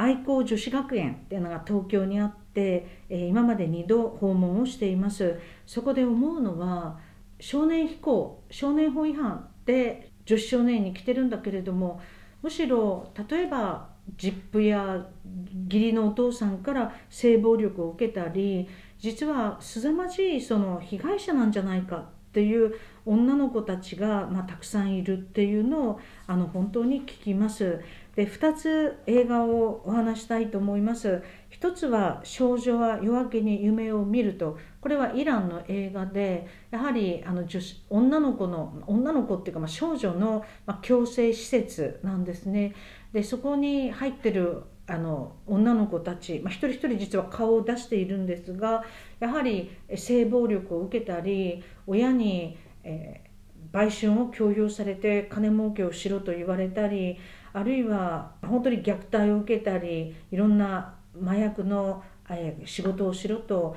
愛好女子学園っていうのが東京にあって、え今まで2度訪問をしていますそこで思うのは少年非行少年法違反で女子少年に来てるんだけれどもむしろ例えばジップや義理のお父さんから性暴力を受けたり実は凄まじいその被害者なんじゃないかっていう女の子たちが、まあ、たくさんいるっていうのをあの本当に聞きます。で2つ映画をお話したいと思います。一つは「少女は夜明けに夢を見ると」これはイランの映画でやはりあの女子女の子の女の子っていうか、まあ、少女の、まあ、強制施設なんですね。でそこに入ってるあの女の子たち、まあ、一人一人実は顔を出しているんですがやはり性暴力を受けたり親に、えー、売春を強要されて金儲けをしろと言われたりあるいは本当に虐待を受けたりいろんな麻薬の、仕事をしろと、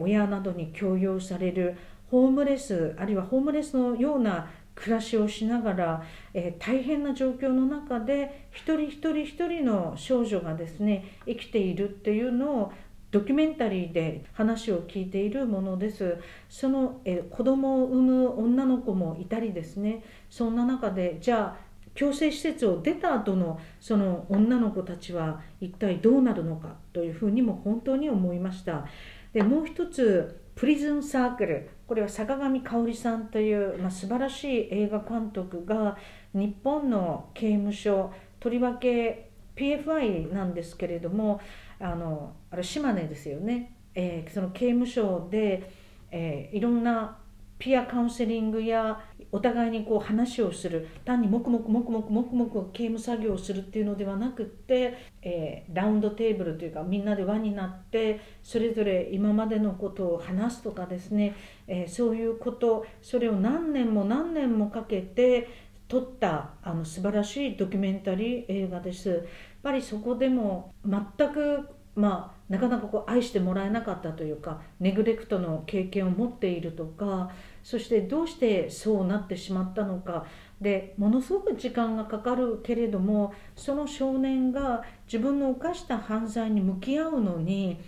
親などに強要されるホームレスあるいはホームレスのような暮らしをしながら、え、大変な状況の中で一人一人一人の少女がですね生きているっていうのをドキュメンタリーで話を聞いているものです。その、え、子供を産む女の子もいたりですね。そんな中でじゃあ強制施設を出た後のその女の子たちは一体どうなるのかというふうにも本当に思いました。でもう一つプリズンサークルこれは坂上香織さんという、まあ、素晴らしい映画監督が日本の刑務所とりわけ PFI なんですけれどもあのあれ島根ですよね、えー、その刑務所で、えー、いろんなピアカウンセリングやお互いにこう話をする単に黙々黙々黙々刑務作業をするっていうのではなくって、えー、ラウンドテーブルというかみんなで輪になってそれぞれ今までのことを話すとかですね、えー、そういうことそれを何年も何年もかけて撮ったあの素晴らしいドキュメンタリー映画です。やっぱりそこでも全くまあ、なかなかこう愛してもらえなかったというかネグレクトの経験を持っているとかそしてどうしてそうなってしまったのか。でものすごく時間がかかるけれどもその少年が自分の犯した犯罪に向き合うのに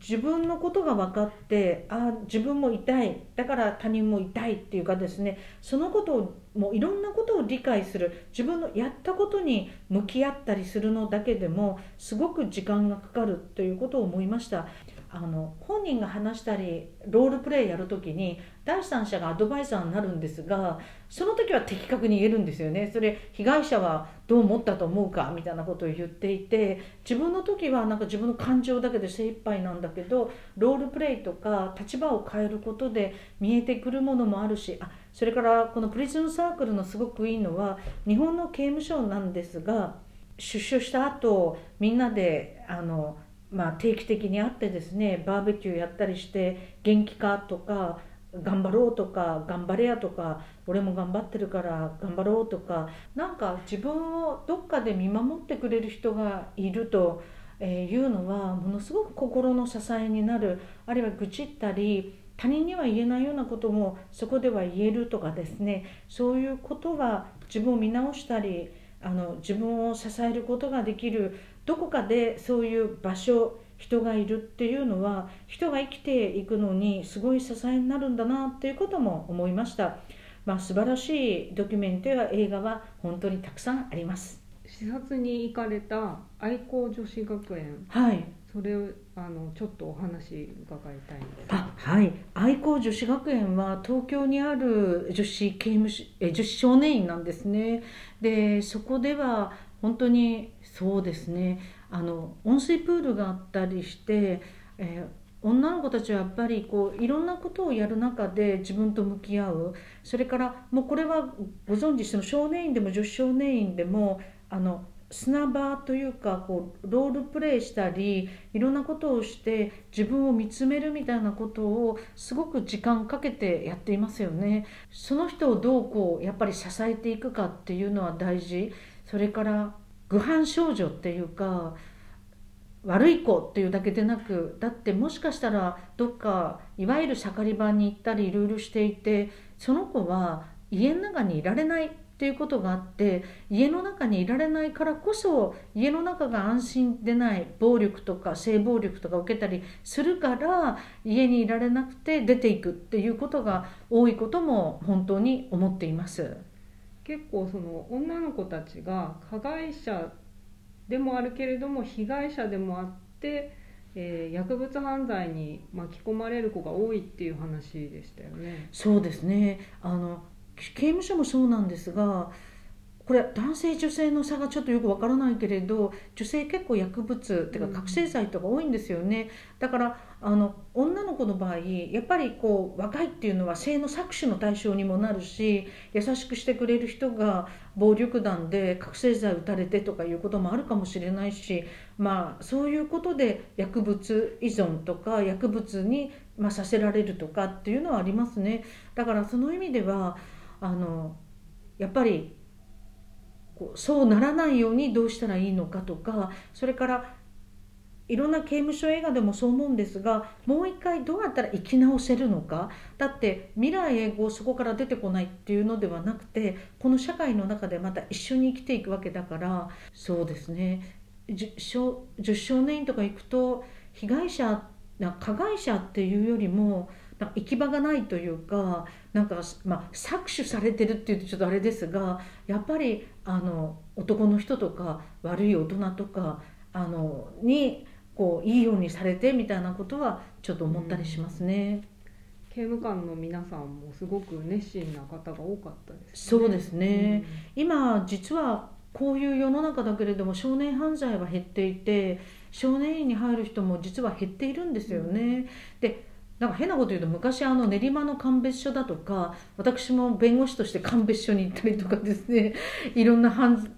自分のことが分かってあ自分も痛いだから他人も痛いっていうかですねそのことをもういろんなことを理解する自分のやったことに向き合ったりするのだけでもすごく時間がかかるということを思いました。あの本人が話したりロールプレイやるときに第三者がアドバイザーになるんですがその時は的確に言えるんですよね。それ被害者はどう思ったと思うかみたいなことを言っていて自分の時はなんか自分の感情だけで精一杯なんだけどロールプレイとか立場を変えることで見えてくるものもあるしあそれからこのプリズンサークルのすごくいいのは日本の刑務所なんですが出所した後みんなであのまあ、定期的に会ってですねバーベキューやったりして元気かとか頑張ろうとか頑張れやとか俺も頑張ってるから頑張ろうとかなんか自分をどっかで見守ってくれる人がいるというのはものすごく心の支えになる。あるいは愚痴ったり他人には言えないようなこともそこでは言えるとかですね。そういうことが自分を見直したりあの自分を支えることができるどこかでそういう場所人がいるっていうのは人が生きていくのにすごい支えになるんだなっていうことも思いました、まあ、素晴らしいドキュメントや映画は本当にたくさんあります。視察に行かれた愛好女子学園。はい。それをあのちょっとお話伺いたいんです。あはい。愛好女子学園は東京にある女子刑務所え女子少年院なんですね。でそこでは本当にそうですね。あの温水プールがあったりして、えー、女の子たちはやっぱりこういろんなことをやる中で自分と向き合う。それからもうこれはご存知その少年院でも女子少年院でもあの砂場というかこうロールプレイしたりいろんなことをして自分を見つめるみたいなことをすごく時間かけてやっていますよね。その人をどうこうやっぱり支えていくかっていうのは大事。それから愚犯少女っていうか悪い子っていうだけでなくだってもしかしたらどっかいわゆる盛り場に行ったりいろいろしていてその子は家の中にいられないっていうことがあって家の中にいられないからこそ家の中が安心でない暴力とか性暴力とか受けたりするから家にいられなくて出ていくっていうことが多いことも本当に思っています。結構その女の子たちが加害者でもあるけれども被害者でもあってえー、薬物犯罪に巻き込まれる子が多いっていう話でしたよね。そうですねあの刑務所もそうなんですがこれ男性女性の差がちょっとよくわからないけれど女性結構薬物っていうか覚醒剤とか多いんですよね、だからあの女の子の場合やっぱりこう若いっていうのは性の搾取の対象にもなるし優しくしてくれる人が暴力団で覚醒剤打たれてとかいうこともあるかもしれないしまあそういうことで薬物依存とか薬物に、まあ、させられるとかっていうのはありますね。だからその意味ではあのやっぱりこうそうならないようにどうしたらいいのかとかそれからいろんな刑務所映画でもそう思うんですがもう一回どうやったら生き直せるのか。だって未来永劫そこから出てこないっていうのではなくてこの社会の中でまた一緒に生きていくわけだから。そうですね。10少年院とか行くと被害者加害者っていうよりも行き場がないというかなんか、まあ、搾取されてるっていうとちょっとあれですがやっぱりあの男の人とか悪い大人とかあのにこういいようにされてみたいなことはちょっと思ったりしますね。刑務官の皆さんもすごく熱心な方が多かったです、ね、そうですね、うん、今実はこういう世の中だけれども少年犯罪は減っていて少年院に入る人も実は減っているんですよね。うん、でなんか変なこと言うと昔あの練馬の鑑別所だとか私も弁護士として鑑別所に行ったりとかですね。いろんな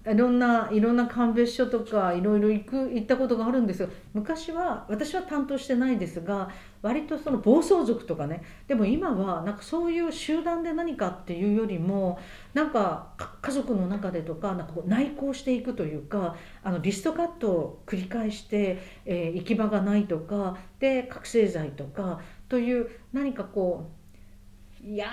いろんないろんな鑑別所とかいろいろ行く行ったことがあるんですが昔は私は担当してないですが割とその暴走族とかね。でも今はなんかそういう集団で何かっていうよりもなんか家族の中でとかなんかこう内向していくというかあのリストカットを繰り返して、えー、行き場がないとかで覚醒剤とかという何かこういや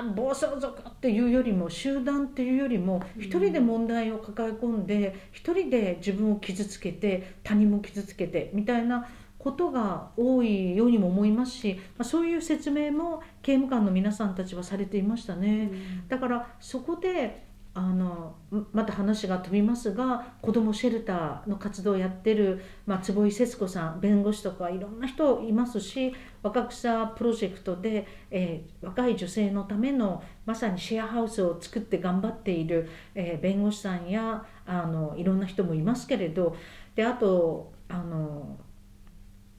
ー暴走族っていうよりも集団っていうよりも一人で問題を抱え込んで一人で自分を傷つけて他人も傷つけてみたいなことが多いようにも思いますし、まあ、そういう説明も刑務官の皆さんたちはされていましたね。だからそこであのまた話が飛びますが子どもシェルターの活動をやってる、まあ、坪井節子さん弁護士とかいろんな人いますし若草プロジェクトで、えー、若い女性のためのまさにシェアハウスを作って頑張っている、えー、弁護士さんやあのいろんな人もいますけれどであとあの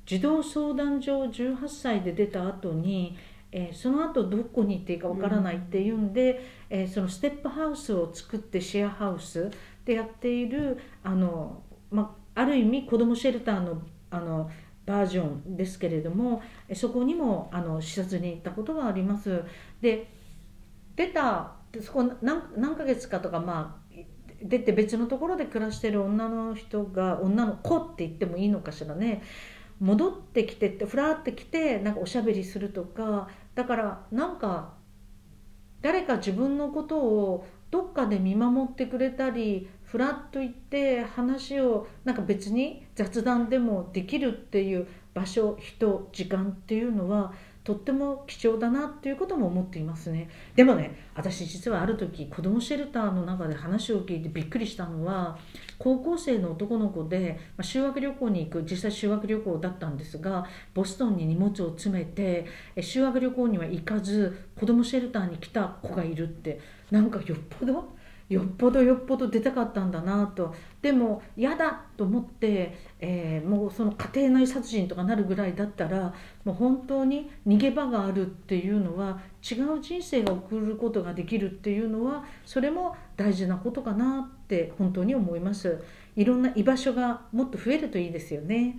児童相談所18歳で出た後にえー、その後どこに行っていいかわからないっていうんで、うん、えー、そのステップハウスを作ってシェアハウスでやっているあの、まある意味子どもシェルターのあのバージョンですけれどもそこにもあの視察に行ったことがあります。で出たそこ何何ヶ月かとかまあ出て別のところで暮らしてる女の人が女の子って言ってもいいのかしらね戻ってきてってふらってきてなんかおしゃべりするとかだからなんか誰か自分のことをどっかで見守ってくれたりふらっと行って話をなんか別に雑談でもできるっていう場所人時間っていうのはとっても貴重だなっていうことも思っていますね。でもね私実はある時子どもシェルターの中で話を聞いてびっくりしたのは高校生の男の子で、まあ、修学旅行に行く実際修学旅行だったんですがボストンに荷物を詰めて修学旅行には行かず子どもシェルターに来た子がいるってなんかよっぽどよっぽどよっぽど出たかったんだなと。でも嫌だと思って、えー、もうその家庭内殺人とかなるぐらいだったらもう本当に逃げ場があるっていうのは違う人生が送ることができるっていうのはそれも大事なことかなって本当に思います。いろんな居場所がもっと増えるといいですよね。